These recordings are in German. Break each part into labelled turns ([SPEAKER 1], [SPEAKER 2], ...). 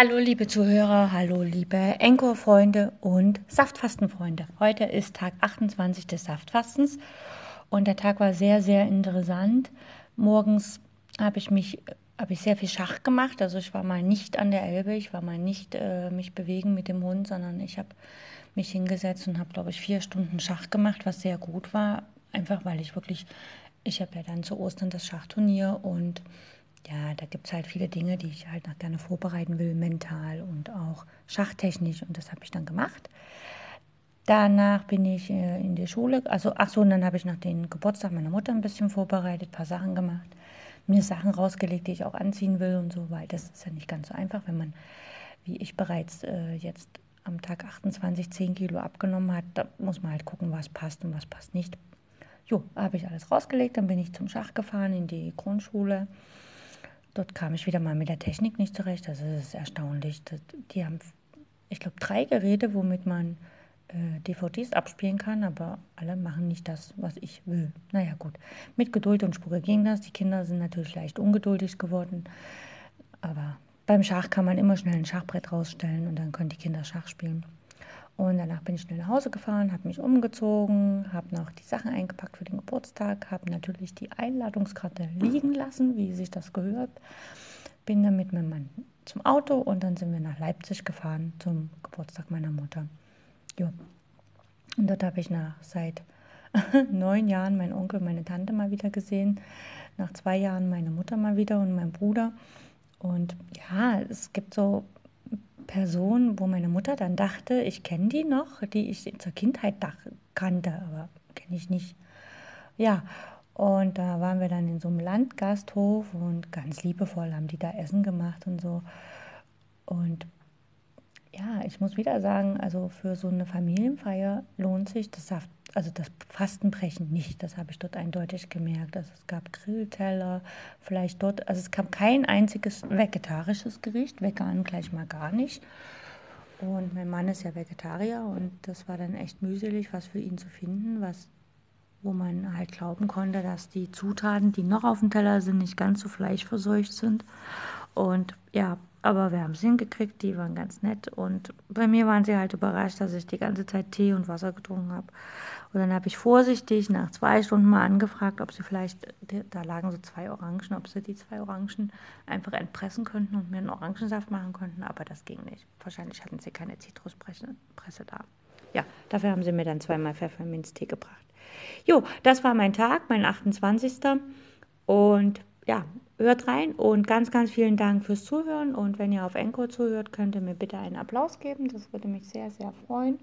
[SPEAKER 1] Hallo liebe Zuhörer, hallo liebe Enko-Freunde und Saftfastenfreunde. Heute ist Tag 28 des Saftfastens und der Tag war sehr, sehr interessant. Morgens habe ich mich habe ich sehr viel Schach gemacht. Also ich war mal nicht an der Elbe, ich war mal nicht äh, mich bewegen mit dem Hund, sondern ich habe mich hingesetzt und habe, glaube ich, vier Stunden Schach gemacht, was sehr gut war. Einfach weil ich wirklich, ich habe ja dann zu Ostern das Schachturnier und ja, da gibt es halt viele Dinge, die ich halt noch gerne vorbereiten will, mental und auch schachtechnisch. Und das habe ich dann gemacht. Danach bin ich äh, in die Schule. Also, ach so, und dann habe ich noch den Geburtstag meiner Mutter ein bisschen vorbereitet, ein paar Sachen gemacht, mir Sachen rausgelegt, die ich auch anziehen will und so, weil das ist ja nicht ganz so einfach, wenn man, wie ich bereits äh, jetzt am Tag 28 10 Kilo abgenommen hat. Da muss man halt gucken, was passt und was passt nicht. Jo, habe ich alles rausgelegt, dann bin ich zum Schach gefahren in die Grundschule. Dort kam ich wieder mal mit der Technik nicht zurecht. Also es ist erstaunlich. Die haben, ich glaube, drei Geräte, womit man äh, DVDs abspielen kann, aber alle machen nicht das, was ich will. Naja, gut. Mit Geduld und Spur ging das. Die Kinder sind natürlich leicht ungeduldig geworden. Aber beim Schach kann man immer schnell ein Schachbrett rausstellen und dann können die Kinder Schach spielen. Und danach bin ich schnell nach Hause gefahren, habe mich umgezogen, habe noch die Sachen eingepackt für den Geburtstag, habe natürlich die Einladungskarte liegen lassen, wie sich das gehört. Bin dann mit meinem Mann zum Auto und dann sind wir nach Leipzig gefahren zum Geburtstag meiner Mutter. Ja. Und dort habe ich nach seit neun Jahren meinen Onkel, meine Tante mal wieder gesehen. Nach zwei Jahren meine Mutter mal wieder und mein Bruder. Und ja, es gibt so Person, wo meine Mutter dann dachte, ich kenne die noch, die ich zur Kindheit kannte, aber kenne ich nicht. Ja, und da waren wir dann in so einem Landgasthof und ganz liebevoll haben die da Essen gemacht und so. Und ja, ich muss wieder sagen, also für so eine Familienfeier lohnt sich das Saft, also das Fastenbrechen nicht. Das habe ich dort eindeutig gemerkt. Also es gab Grillteller, vielleicht dort, also es gab kein einziges vegetarisches Gericht, vegan gleich mal gar nicht. Und mein Mann ist ja Vegetarier und das war dann echt mühselig, was für ihn zu finden, was wo man halt glauben konnte, dass die Zutaten, die noch auf dem Teller sind, nicht ganz so fleischverseucht sind. Und ja, aber wir haben es hingekriegt, die waren ganz nett. Und bei mir waren sie halt überrascht, dass ich die ganze Zeit Tee und Wasser getrunken habe. Und dann habe ich vorsichtig nach zwei Stunden mal angefragt, ob sie vielleicht, da lagen so zwei Orangen, ob sie die zwei Orangen einfach entpressen könnten und mir einen Orangensaft machen könnten. Aber das ging nicht. Wahrscheinlich hatten sie keine Zitruspresse da. Ja, dafür haben sie mir dann zweimal Pfefferminztee gebracht. Jo, das war mein Tag, mein 28. Und ja, hört rein und ganz, ganz vielen Dank fürs Zuhören. Und wenn ihr auf Encore zuhört, könnt ihr mir bitte einen Applaus geben. Das würde mich sehr, sehr freuen.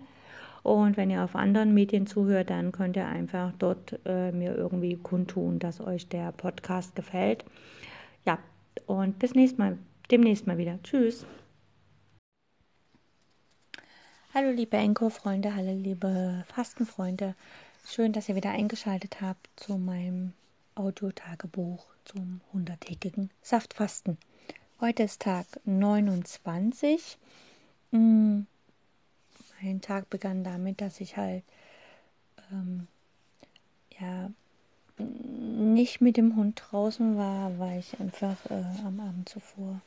[SPEAKER 1] Und wenn ihr auf anderen Medien zuhört, dann könnt ihr einfach dort äh, mir irgendwie kundtun, dass euch der Podcast gefällt. Ja, und bis nächstes Mal, demnächst mal wieder. Tschüss. Hallo liebe Enko-Freunde, hallo liebe Fastenfreunde. Schön, dass ihr wieder eingeschaltet habt zu meinem Audiotagebuch zum 100-tägigen Saftfasten. Heute ist Tag 29. Hm, mein Tag begann damit, dass ich halt ähm, ja nicht mit dem Hund draußen war, weil ich einfach äh, am Abend zuvor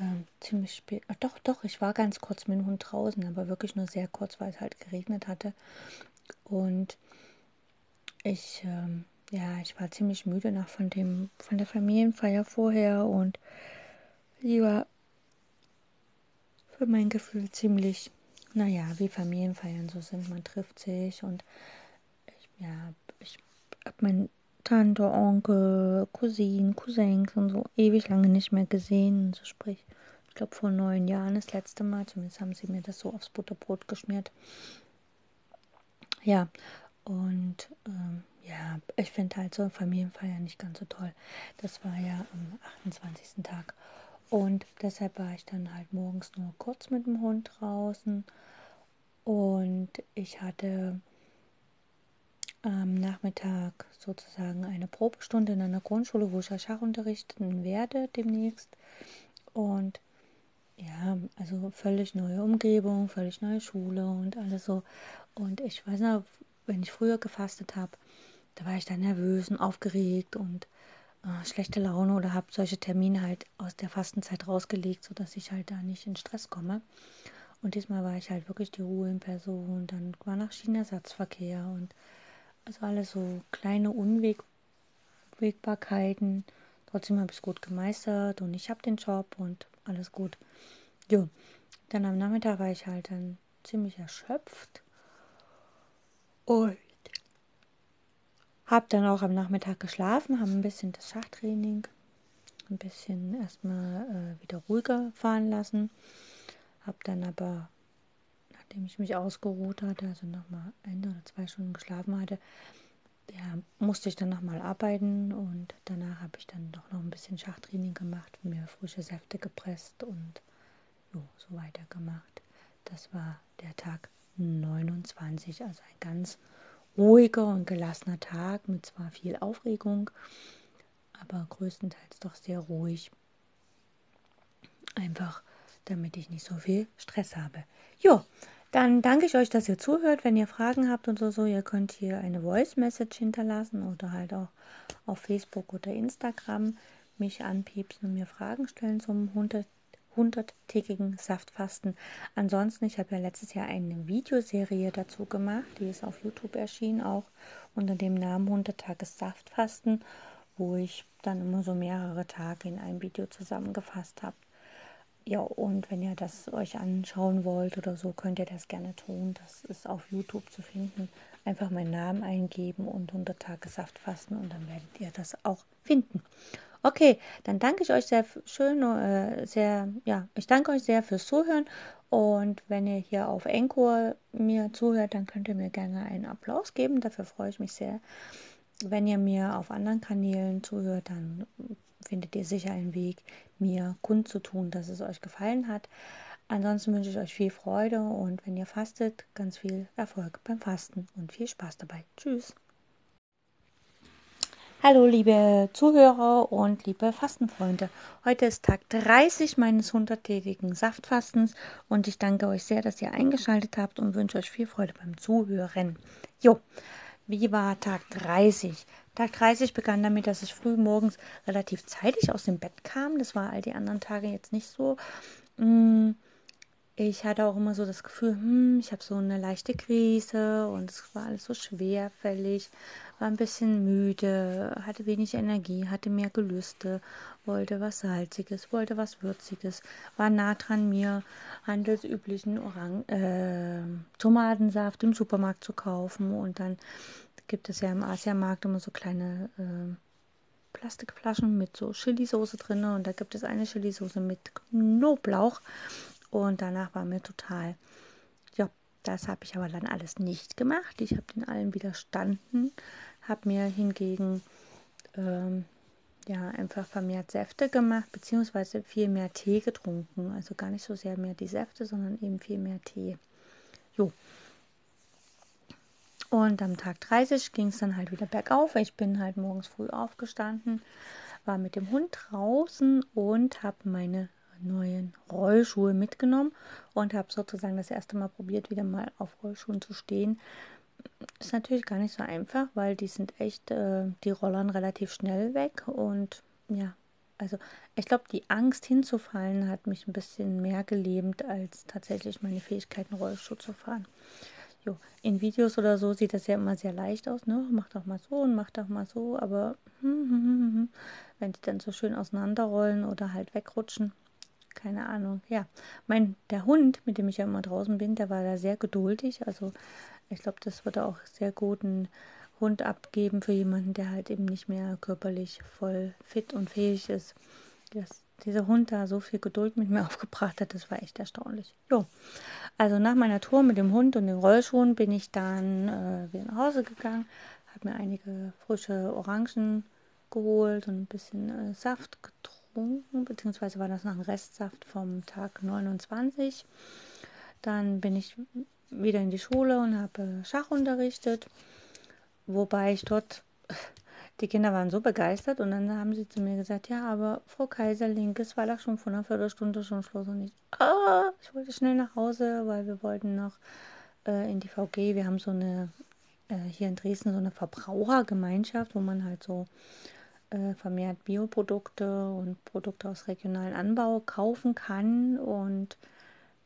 [SPEAKER 1] äh, ziemlich spät. Ach, doch, doch, ich war ganz kurz mit dem Hund draußen, aber wirklich nur sehr kurz, weil es halt geregnet hatte. Und ich ähm, ja, ich war ziemlich müde nach von dem, von der Familienfeier vorher und sie war für mein Gefühl ziemlich, naja, wie Familienfeiern so sind. Man trifft sich und ich, ja, ich habe meine Tante, Onkel, Cousinen, Cousins und so ewig lange nicht mehr gesehen. Also sprich, ich glaube vor neun Jahren das letzte Mal, zumindest haben sie mir das so aufs Butterbrot geschmiert. Ja, und ähm, ja, ich finde halt so Familienfeier nicht ganz so toll. Das war ja am 28. Tag. Und deshalb war ich dann halt morgens nur kurz mit dem Hund draußen. Und ich hatte am Nachmittag sozusagen eine Probestunde in einer Grundschule, wo ich ja Schach unterrichten werde demnächst. Und ja, also völlig neue Umgebung, völlig neue Schule und alles so. Und ich weiß noch, wenn ich früher gefastet habe, da war ich dann nervös und aufgeregt und äh, schlechte Laune oder habe solche Termine halt aus der Fastenzeit rausgelegt, sodass ich halt da nicht in Stress komme. Und diesmal war ich halt wirklich die Ruhe in Person. Dann war nach Schienenersatzverkehr und also alles so kleine Unwägbarkeiten. Trotzdem habe ich es gut gemeistert und ich habe den Job und alles gut. Jo, dann am Nachmittag war ich halt dann ziemlich erschöpft und habe dann auch am Nachmittag geschlafen, habe ein bisschen das Schachtraining, ein bisschen erstmal äh, wieder ruhiger fahren lassen. Habe dann aber, nachdem ich mich ausgeruht hatte, also nochmal ein oder zwei Stunden geschlafen hatte, ja, musste ich dann nochmal arbeiten und danach habe ich dann doch noch ein bisschen Schachtraining gemacht, mir frische Säfte gepresst und jo, so weitergemacht. Das war der Tag 29, also ein ganz ruhiger und gelassener Tag mit zwar viel Aufregung, aber größtenteils doch sehr ruhig. Einfach, damit ich nicht so viel Stress habe. Jo, dann danke ich euch, dass ihr zuhört. Wenn ihr Fragen habt und so, so, ihr könnt hier eine Voice Message hinterlassen oder halt auch auf Facebook oder Instagram mich anpiepsen und mir Fragen stellen zum 100 100-tägigen Saftfasten. Ansonsten, ich habe ja letztes Jahr eine Videoserie dazu gemacht, die ist auf YouTube erschienen, auch unter dem Namen 100 Tages Saftfasten, wo ich dann immer so mehrere Tage in einem Video zusammengefasst habe. Ja, und wenn ihr das euch anschauen wollt oder so, könnt ihr das gerne tun. Das ist auf YouTube zu finden. Einfach meinen Namen eingeben und 100 Tage Saftfasten und dann werdet ihr das auch finden. Okay, dann danke ich euch sehr schön, äh, sehr, ja, ich danke euch sehr fürs Zuhören. Und wenn ihr hier auf Encore mir zuhört, dann könnt ihr mir gerne einen Applaus geben. Dafür freue ich mich sehr. Wenn ihr mir auf anderen Kanälen zuhört, dann findet ihr sicher einen Weg, mir kundzutun, dass es euch gefallen hat. Ansonsten wünsche ich euch viel Freude und wenn ihr fastet, ganz viel Erfolg beim Fasten und viel Spaß dabei. Tschüss. Hallo liebe Zuhörer und liebe Fastenfreunde. Heute ist Tag 30 meines 100-tägigen Saftfastens und ich danke euch sehr, dass ihr eingeschaltet habt und wünsche euch viel Freude beim Zuhören. Jo, wie war Tag 30? Tag 30 begann damit, dass ich früh morgens relativ zeitig aus dem Bett kam. Das war all die anderen Tage jetzt nicht so. Mm, ich hatte auch immer so das Gefühl, hm, ich habe so eine leichte Krise und es war alles so schwerfällig, war ein bisschen müde, hatte wenig Energie, hatte mehr Gelüste, wollte was Salziges, wollte was Würziges, war nah dran mir handelsüblichen Orang äh, Tomatensaft im Supermarkt zu kaufen. Und dann gibt es ja im Asiamarkt immer so kleine äh, Plastikflaschen mit so Chili-Soße drin und da gibt es eine Chili-Soße mit Knoblauch und danach war mir total, ja, das habe ich aber dann alles nicht gemacht. Ich habe den allen widerstanden, habe mir hingegen ähm, ja einfach vermehrt Säfte gemacht, beziehungsweise viel mehr Tee getrunken. Also gar nicht so sehr mehr die Säfte, sondern eben viel mehr Tee. Jo. Und am Tag 30 ging es dann halt wieder bergauf. Ich bin halt morgens früh aufgestanden, war mit dem Hund draußen und habe meine neuen Rollschuhe mitgenommen und habe sozusagen das erste Mal probiert, wieder mal auf Rollschuhen zu stehen. Ist natürlich gar nicht so einfach, weil die sind echt, äh, die rollern relativ schnell weg und ja, also ich glaube, die Angst hinzufallen hat mich ein bisschen mehr gelähmt als tatsächlich meine Fähigkeiten, Rollschuh zu fahren. Jo, in Videos oder so sieht das ja immer sehr leicht aus, ne? Mach doch mal so und mach doch mal so, aber hm, hm, hm, wenn die dann so schön auseinanderrollen oder halt wegrutschen, keine Ahnung. Ja, mein, der Hund, mit dem ich ja immer draußen bin, der war da sehr geduldig. Also ich glaube, das würde auch sehr gut einen Hund abgeben für jemanden, der halt eben nicht mehr körperlich voll fit und fähig ist. Dass dieser Hund da so viel Geduld mit mir aufgebracht hat, das war echt erstaunlich. Jo. Also nach meiner Tour mit dem Hund und den Rollschuhen bin ich dann äh, wieder nach Hause gegangen, habe mir einige frische Orangen geholt und ein bisschen äh, Saft getrunken getrunken, beziehungsweise war das noch ein Restsaft vom Tag 29. Dann bin ich wieder in die Schule und habe Schach unterrichtet, wobei ich dort, die Kinder waren so begeistert und dann haben sie zu mir gesagt, ja, aber Frau Kaiserlink, es war doch schon vor einer Viertelstunde schon Schluss und ich, ah, ich wollte schnell nach Hause, weil wir wollten noch äh, in die VG, wir haben so eine, äh, hier in Dresden so eine Verbrauchergemeinschaft, wo man halt so äh, vermehrt Bioprodukte und Produkte aus regionalen Anbau kaufen kann. Und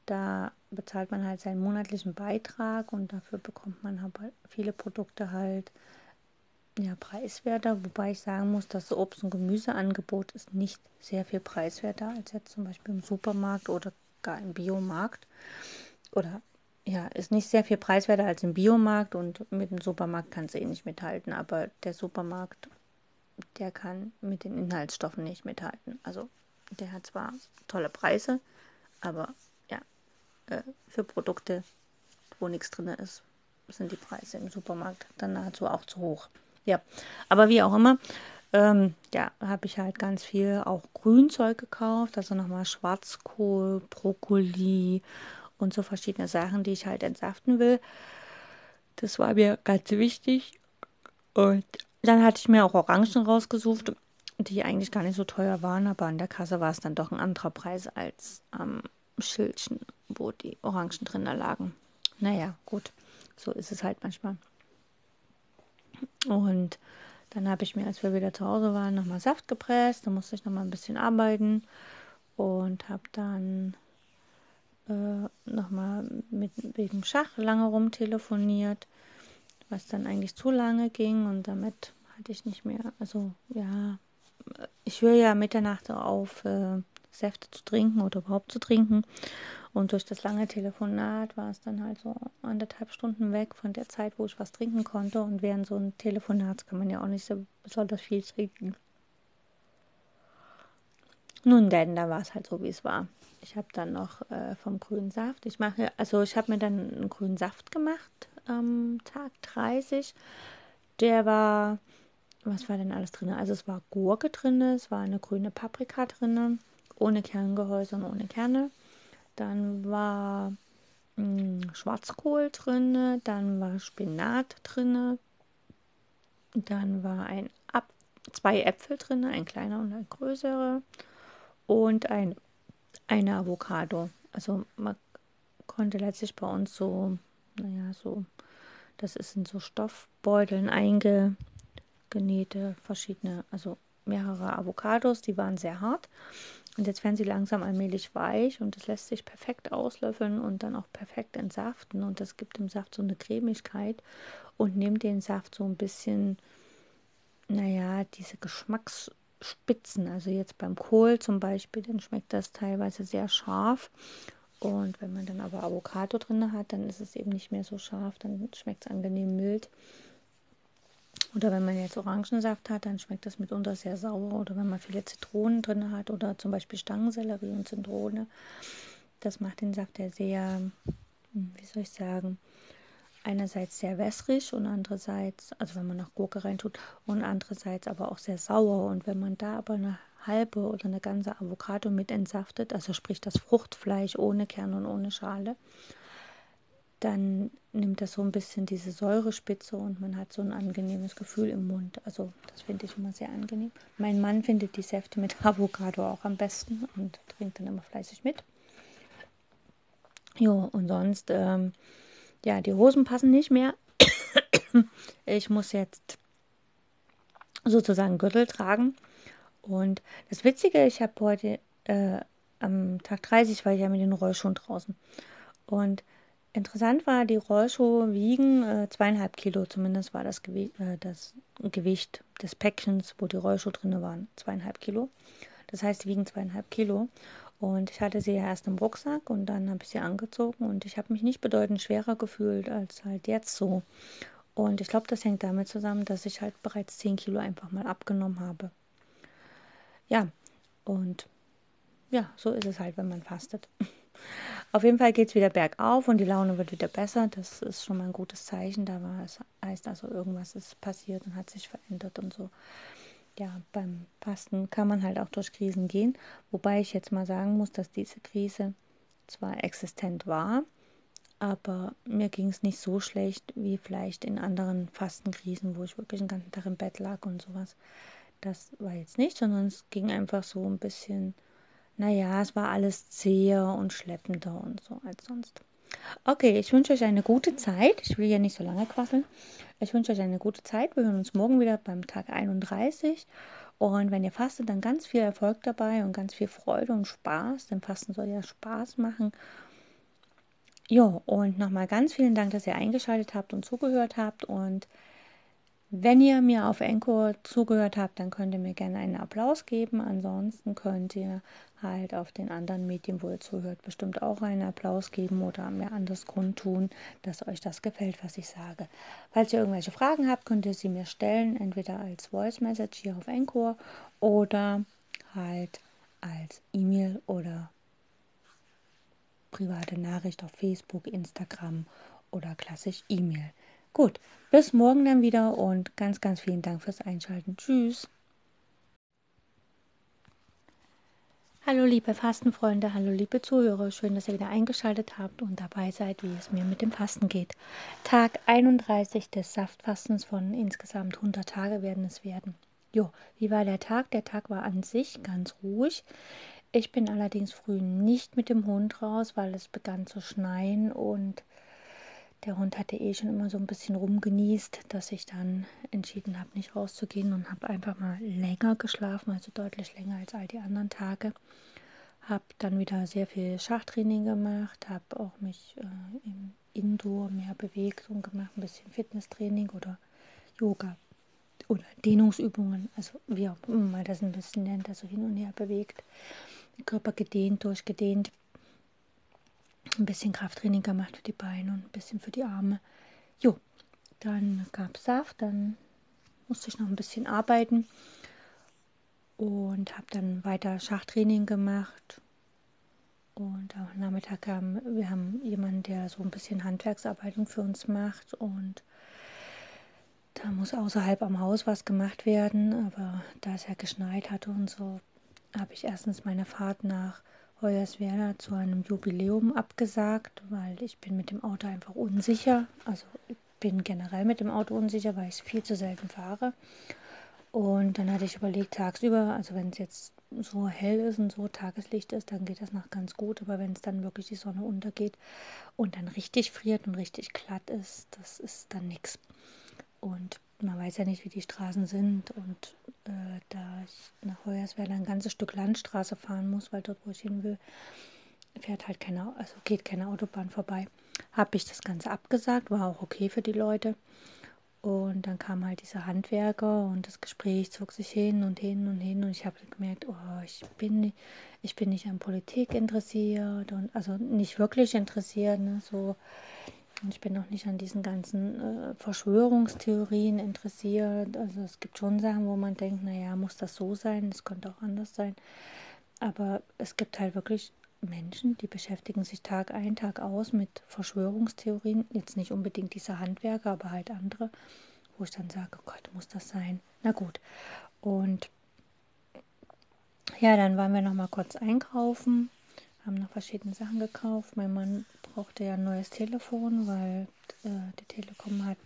[SPEAKER 1] da bezahlt man halt seinen monatlichen Beitrag und dafür bekommt man halt viele Produkte halt ja, preiswerter, wobei ich sagen muss, das Obst- und Gemüseangebot ist nicht sehr viel preiswerter als jetzt zum Beispiel im Supermarkt oder gar im Biomarkt. Oder ja, ist nicht sehr viel preiswerter als im Biomarkt und mit dem Supermarkt kann es eh nicht mithalten, aber der Supermarkt, der kann mit den Inhaltsstoffen nicht mithalten. Also der hat zwar tolle Preise, aber ja, äh, für Produkte, wo nichts drin ist, sind die Preise im Supermarkt dann nahezu auch zu hoch. Ja, aber wie auch immer, ähm, ja, habe ich halt ganz viel auch Grünzeug gekauft, also nochmal Schwarzkohl, Brokkoli und so verschiedene Sachen, die ich halt entsaften will. Das war mir ganz wichtig. Und dann hatte ich mir auch Orangen rausgesucht, die eigentlich gar nicht so teuer waren, aber an der Kasse war es dann doch ein anderer Preis als am Schildchen, wo die Orangen drin lagen. Naja, gut, so ist es halt manchmal. Und dann habe ich mir, als wir wieder zu Hause waren, nochmal Saft gepresst. Da musste ich nochmal ein bisschen arbeiten und habe dann äh, nochmal mit wegen Schach lange rumtelefoniert, was dann eigentlich zu lange ging und damit hatte ich nicht mehr, also ja, ich höre ja Mitternacht auf, äh, Säfte zu trinken oder überhaupt zu trinken. Und durch das lange Telefonat war es dann halt so anderthalb Stunden weg von der Zeit, wo ich was trinken konnte. Und während so ein Telefonat kann man ja auch nicht so besonders viel trinken. Nun denn, da war es halt so, wie es war. Ich habe dann noch äh, vom grünen Saft. Ich mache, also ich habe mir dann einen grünen Saft gemacht am Tag 30. Der war, was war denn alles drin? Also es war Gurke drin, es war eine grüne Paprika drin, ohne Kerngehäuse und ohne Kerne. Dann war mh, hm, Schwarzkohl drin, dann war Spinat drin, dann war ein Ab zwei Äpfel drin, ein kleiner und ein größerer und ein eine Avocado. Also man konnte letztlich bei uns so, naja, so, das ist in so Stoffbeuteln eingenähte verschiedene, also mehrere Avocados, die waren sehr hart. Und jetzt werden sie langsam allmählich weich und es lässt sich perfekt auslöffeln und dann auch perfekt entsaften. Und das gibt dem Saft so eine Cremigkeit und nimmt den Saft so ein bisschen, naja, diese Geschmacks Spitzen. Also jetzt beim Kohl zum Beispiel, dann schmeckt das teilweise sehr scharf. Und wenn man dann aber Avocado drin hat, dann ist es eben nicht mehr so scharf, dann schmeckt es angenehm mild. Oder wenn man jetzt Orangensaft hat, dann schmeckt das mitunter sehr sauer. Oder wenn man viele Zitronen drin hat oder zum Beispiel Stangensellerie und Zitrone, das macht den Saft ja sehr, hm, wie soll ich sagen, einerseits sehr wässrig und andererseits, also wenn man noch Gurke reintut, und andererseits aber auch sehr sauer. Und wenn man da aber eine halbe oder eine ganze Avocado mit entsaftet, also sprich das Fruchtfleisch ohne Kern und ohne Schale, dann nimmt das so ein bisschen diese Säurespitze und man hat so ein angenehmes Gefühl im Mund. Also das finde ich immer sehr angenehm. Mein Mann findet die Säfte mit Avocado auch am besten und trinkt dann immer fleißig mit. Jo, und sonst ähm, ja, die Hosen passen nicht mehr. ich muss jetzt sozusagen Gürtel tragen. Und das Witzige, ich habe heute äh, am Tag 30 war ich ja mit den Rollschuhen draußen. Und interessant war, die Rollschuhe wiegen äh, zweieinhalb Kilo, zumindest war das, Gewi äh, das Gewicht des Päckchens, wo die Rollschuhe drin waren, zweieinhalb Kilo. Das heißt, die wiegen zweieinhalb Kilo. Und ich hatte sie ja erst im Rucksack und dann habe ich sie angezogen und ich habe mich nicht bedeutend schwerer gefühlt als halt jetzt so. Und ich glaube, das hängt damit zusammen, dass ich halt bereits 10 Kilo einfach mal abgenommen habe. Ja, und ja, so ist es halt, wenn man fastet. Auf jeden Fall geht es wieder bergauf und die Laune wird wieder besser. Das ist schon mal ein gutes Zeichen. Da war es heißt also, irgendwas ist passiert und hat sich verändert und so ja, beim Fasten kann man halt auch durch Krisen gehen. Wobei ich jetzt mal sagen muss, dass diese Krise zwar existent war, aber mir ging es nicht so schlecht wie vielleicht in anderen Fastenkrisen, wo ich wirklich den ganzen Tag im Bett lag und sowas. Das war jetzt nicht, sondern es ging einfach so ein bisschen, naja, es war alles zäher und schleppender und so als sonst. Okay, ich wünsche euch eine gute Zeit. Ich will ja nicht so lange quasseln. Ich wünsche euch eine gute Zeit. Wir hören uns morgen wieder beim Tag 31. Und wenn ihr fastet, dann ganz viel Erfolg dabei und ganz viel Freude und Spaß, denn Fasten soll ja Spaß machen. Jo, und nochmal ganz vielen Dank, dass ihr eingeschaltet habt und zugehört habt. Und wenn ihr mir auf Encore zugehört habt, dann könnt ihr mir gerne einen Applaus geben. Ansonsten könnt ihr halt auf den anderen Medien, wo ihr zuhört, bestimmt auch einen Applaus geben oder mir anders kundtun, dass euch das gefällt, was ich sage. Falls ihr irgendwelche Fragen habt, könnt ihr sie mir stellen, entweder als Voice Message hier auf Encore oder halt als E-Mail oder private Nachricht auf Facebook, Instagram oder klassisch E-Mail. Gut, bis morgen dann wieder und ganz, ganz vielen Dank fürs Einschalten. Tschüss. Hallo liebe Fastenfreunde, hallo liebe Zuhörer, schön, dass ihr wieder eingeschaltet habt und dabei seid, wie es mir mit dem Fasten geht. Tag 31 des Saftfastens von insgesamt 100 Tage werden es werden. Jo, wie war der Tag? Der Tag war an sich ganz ruhig. Ich bin allerdings früh nicht mit dem Hund raus, weil es begann zu schneien und der Hund hatte eh schon immer so ein bisschen rumgenießt, dass ich dann entschieden habe, nicht rauszugehen und habe einfach mal länger geschlafen, also deutlich länger als all die anderen Tage. Habe dann wieder sehr viel Schachtraining gemacht, habe auch mich äh, im Indoor mehr bewegt und gemacht, ein bisschen Fitnesstraining oder Yoga oder Dehnungsübungen, also wie auch immer man das ein bisschen nennt, also hin und her bewegt, den Körper gedehnt, durchgedehnt ein bisschen Krafttraining gemacht für die Beine und ein bisschen für die Arme. Jo, dann gab es Saft, dann musste ich noch ein bisschen arbeiten und habe dann weiter Schachtraining gemacht. Und am Nachmittag haben wir haben jemanden, der so ein bisschen Handwerksarbeitung für uns macht und da muss außerhalb am Haus was gemacht werden, aber da es ja geschneit hatte und so, habe ich erstens meine Fahrt nach Hoyerswerda zu einem Jubiläum abgesagt, weil ich bin mit dem Auto einfach unsicher. Also ich bin generell mit dem Auto unsicher, weil ich es viel zu selten fahre. Und dann hatte ich überlegt, tagsüber, also wenn es jetzt so hell ist und so Tageslicht ist, dann geht das noch ganz gut. Aber wenn es dann wirklich die Sonne untergeht und dann richtig friert und richtig glatt ist, das ist dann nichts. Und man weiß ja nicht, wie die Straßen sind. Und äh, da ich nach Hoyerswerda ein ganzes Stück Landstraße fahren muss, weil dort, wo ich hin will, fährt halt keine, also geht keine Autobahn vorbei, habe ich das Ganze abgesagt, war auch okay für die Leute. Und dann kam halt dieser Handwerker und das Gespräch zog sich hin und hin und hin und ich habe gemerkt, oh, ich bin, ich bin nicht an Politik interessiert und also nicht wirklich interessiert, ne, so ich bin noch nicht an diesen ganzen äh, Verschwörungstheorien interessiert. Also es gibt schon Sachen, wo man denkt, naja, muss das so sein, es könnte auch anders sein. Aber es gibt halt wirklich Menschen, die beschäftigen sich Tag ein, Tag aus mit Verschwörungstheorien. Jetzt nicht unbedingt diese Handwerker, aber halt andere, wo ich dann sage, oh Gott, muss das sein? Na gut. Und ja, dann waren wir noch mal kurz einkaufen haben noch verschiedene Sachen gekauft. Mein Mann brauchte ja ein neues Telefon, weil äh, die Telekom hat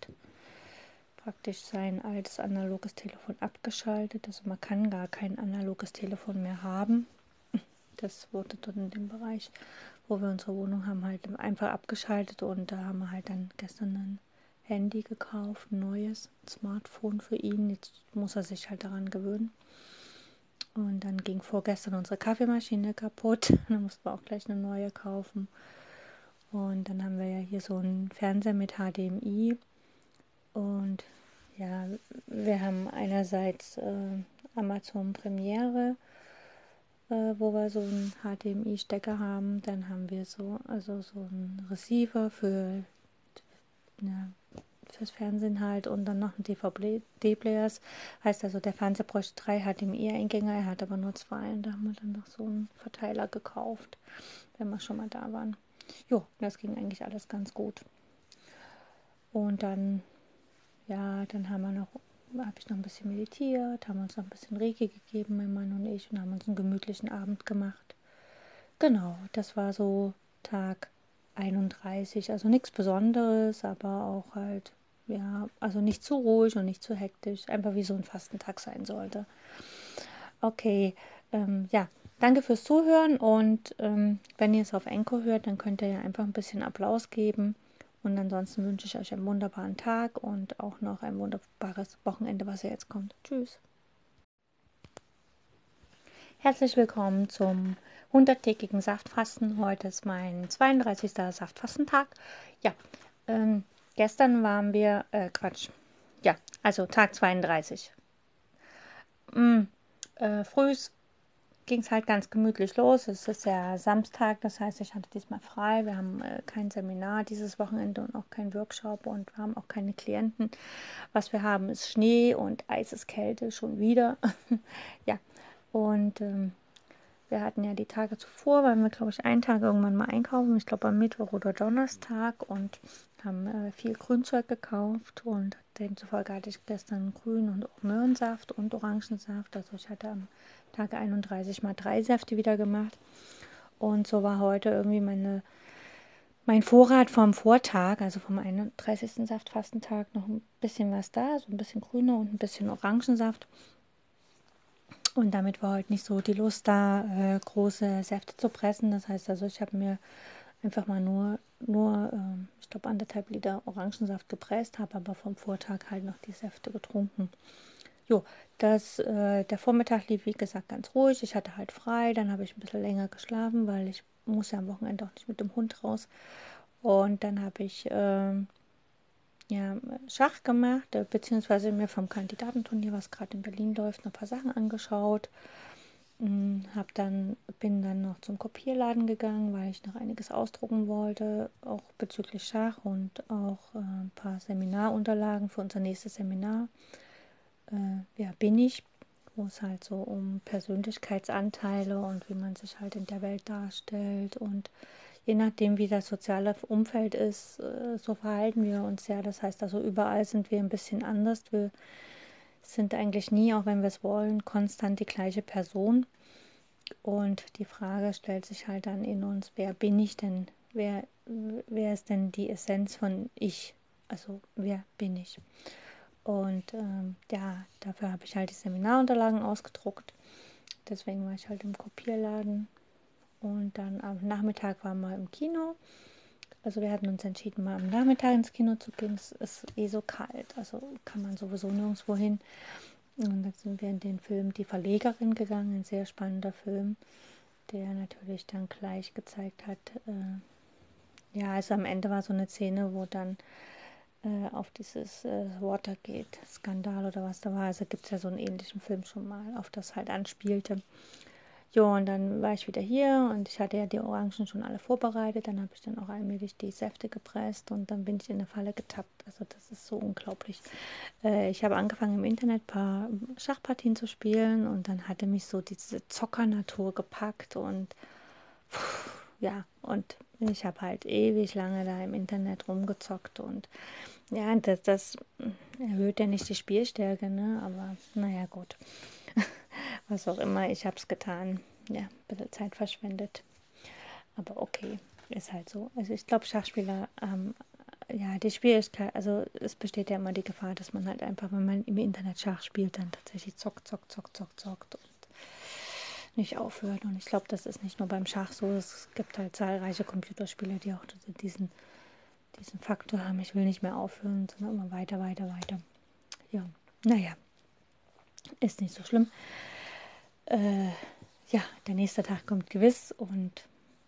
[SPEAKER 1] praktisch sein altes analoges Telefon abgeschaltet. Also man kann gar kein analoges Telefon mehr haben. Das wurde dort in dem Bereich, wo wir unsere Wohnung haben, halt einfach abgeschaltet und da haben wir halt dann gestern ein Handy gekauft, ein neues Smartphone für ihn. Jetzt muss er sich halt daran gewöhnen. Und dann ging vorgestern unsere Kaffeemaschine kaputt. Dann mussten wir auch gleich eine neue kaufen. Und dann haben wir ja hier so einen Fernseher mit HDMI. Und ja, wir haben einerseits äh, Amazon Premiere, äh, wo wir so einen HDMI-Stecker haben. Dann haben wir so, also so einen Receiver für ja, fürs Fernsehen halt und dann noch ein DVD-Players. Heißt also, der Fernseher bräuchte drei HDMI-Eingänge, er hat aber nur zwei und da haben wir dann noch so einen Verteiler gekauft, wenn wir schon mal da waren. Jo, das ging eigentlich alles ganz gut. Und dann, ja, dann haben wir noch, habe ich noch ein bisschen meditiert, haben uns noch ein bisschen Reiki gegeben, mein Mann und ich, und haben uns einen gemütlichen Abend gemacht. Genau, das war so Tag 31, also nichts Besonderes, aber auch halt ja, also nicht zu ruhig und nicht zu hektisch, einfach wie so ein Fastentag sein sollte. Okay, ähm, ja, danke fürs Zuhören und ähm, wenn ihr es auf Enko hört, dann könnt ihr ja einfach ein bisschen Applaus geben. Und ansonsten wünsche ich euch einen wunderbaren Tag und auch noch ein wunderbares Wochenende, was jetzt kommt. Tschüss. Herzlich willkommen zum 100-tägigen Saftfasten. Heute ist mein 32. Saftfastentag. Ja, ähm, gestern waren wir, äh, Quatsch, ja, also Tag 32. Mm, äh, frühs ging es halt ganz gemütlich los. Es ist ja Samstag, das heißt, ich hatte diesmal frei. Wir haben äh, kein Seminar dieses Wochenende und auch kein Workshop und wir haben auch keine Klienten. Was wir haben, ist Schnee und Eiseskälte schon wieder. ja, und ähm, wir hatten ja die Tage zuvor, weil wir, glaube ich, einen Tag irgendwann mal einkaufen, ich glaube am Mittwoch oder Donnerstag und haben äh, viel Grünzeug gekauft und demzufolge hatte ich gestern Grün- und auch Möhrensaft und Orangensaft. Also ich hatte am Tag 31 mal drei Säfte wieder gemacht. Und so war heute irgendwie meine, mein Vorrat vom Vortag, also vom 31. Saftfastentag, noch ein bisschen was da, so ein bisschen grüner und ein bisschen Orangensaft. Und damit war heute nicht so die Lust da, äh, große Säfte zu pressen. Das heißt also, ich habe mir einfach mal nur, nur äh, ich glaube, anderthalb Liter Orangensaft gepresst, habe aber vom Vortag halt noch die Säfte getrunken. Jo, das, äh, der Vormittag lief wie gesagt ganz ruhig. Ich hatte halt frei, dann habe ich ein bisschen länger geschlafen, weil ich muss ja am Wochenende auch nicht mit dem Hund raus. Und dann habe ich ähm, ja, Schach gemacht, äh, beziehungsweise mir vom Kandidatenturnier, was gerade in Berlin läuft, noch ein paar Sachen angeschaut. Hm, hab dann, bin dann noch zum Kopierladen gegangen, weil ich noch einiges ausdrucken wollte, auch bezüglich Schach und auch äh, ein paar Seminarunterlagen für unser nächstes Seminar. Äh, wer bin ich? Wo es halt so um Persönlichkeitsanteile und wie man sich halt in der Welt darstellt und je nachdem, wie das soziale Umfeld ist, äh, so verhalten wir uns ja. Das heißt also, überall sind wir ein bisschen anders. Wir sind eigentlich nie, auch wenn wir es wollen, konstant die gleiche Person. Und die Frage stellt sich halt dann in uns, wer bin ich denn? Wer, wer ist denn die Essenz von ich? Also wer bin ich? Und ähm, ja, dafür habe ich halt die Seminarunterlagen ausgedruckt. Deswegen war ich halt im Kopierladen und dann am Nachmittag waren wir im Kino. Also wir hatten uns entschieden, mal am Nachmittag ins Kino zu gehen. Es ist eh so kalt, also kann man sowieso nirgendwo hin. Und dann sind wir in den Film Die Verlegerin gegangen, ein sehr spannender Film, der natürlich dann gleich gezeigt hat, äh, ja, also am Ende war so eine Szene, wo dann äh, auf dieses äh, Watergate-Skandal oder was da war, also gibt es ja so einen ähnlichen Film schon mal, auf das halt anspielte. Ja, und dann war ich wieder hier und ich hatte ja die Orangen schon alle vorbereitet. Dann habe ich dann auch allmählich die Säfte gepresst und dann bin ich in der Falle getappt. Also das ist so unglaublich. Äh, ich habe angefangen im Internet paar Schachpartien zu spielen und dann hatte mich so diese Zockernatur gepackt und pff, ja, und ich habe halt ewig lange da im Internet rumgezockt und ja, das, das erhöht ja nicht die Spielstärke, ne? Aber naja, gut was auch immer, ich habe es getan. Ja, ein bisschen Zeit verschwendet. Aber okay, ist halt so. Also ich glaube, Schachspieler ähm, ja, die Schwierigkeit, also es besteht ja immer die Gefahr, dass man halt einfach, wenn man im Internet Schach spielt, dann tatsächlich zockt, zockt, zockt, zockt, zockt und nicht aufhört. Und ich glaube, das ist nicht nur beim Schach so. Es gibt halt zahlreiche Computerspiele, die auch diesen, diesen Faktor haben, ich will nicht mehr aufhören, sondern immer weiter, weiter, weiter. Ja, naja, ist nicht so schlimm. Äh, ja, der nächste Tag kommt gewiss und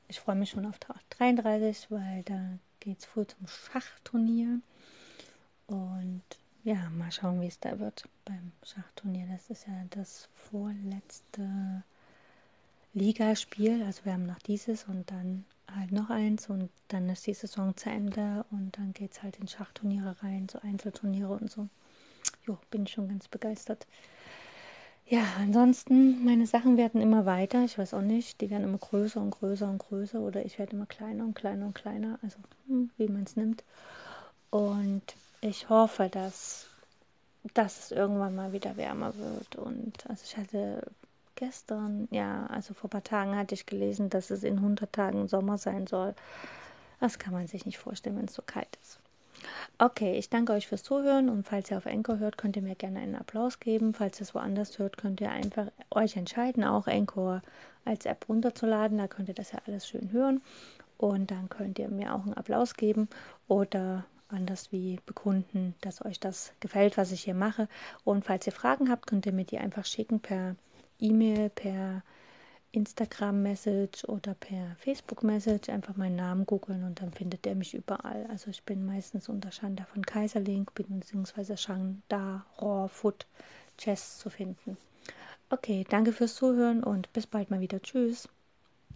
[SPEAKER 1] ich freue mich schon auf Tag 33, weil da geht es früh zum Schachturnier. Und ja, mal schauen, wie es da wird beim Schachturnier. Das ist ja das vorletzte Ligaspiel. Also wir haben noch dieses und dann halt noch eins und dann ist die Saison zu Ende und dann geht es halt in Schachturniere rein, so Einzelturniere und so. Jo, bin ich schon ganz begeistert. Ja, ansonsten, meine Sachen werden immer weiter. Ich weiß auch nicht, die werden immer größer und größer und größer oder ich werde immer kleiner und kleiner und kleiner, also hm, wie man es nimmt. Und ich hoffe, dass, dass es irgendwann mal wieder wärmer wird. Und also ich hatte gestern, ja, also vor ein paar Tagen hatte ich gelesen, dass es in 100 Tagen Sommer sein soll. Das kann man sich nicht vorstellen, wenn es so kalt ist. Okay, ich danke euch fürs Zuhören und falls ihr auf Anchor hört, könnt ihr mir gerne einen Applaus geben. Falls ihr es woanders hört, könnt ihr einfach euch entscheiden, auch Anchor als App runterzuladen. Da könnt ihr das ja alles schön hören und dann könnt ihr mir auch einen Applaus geben oder anders wie bekunden, dass euch das gefällt, was ich hier mache. Und falls ihr Fragen habt, könnt ihr mir die einfach schicken per E-Mail, per Instagram-Message oder per Facebook-Message einfach meinen Namen googeln und dann findet er mich überall. Also ich bin meistens unter Shanda von Kaiserlink bzw. Shanda Raw Food Chess zu finden. Okay, danke fürs Zuhören und bis bald mal wieder. Tschüss.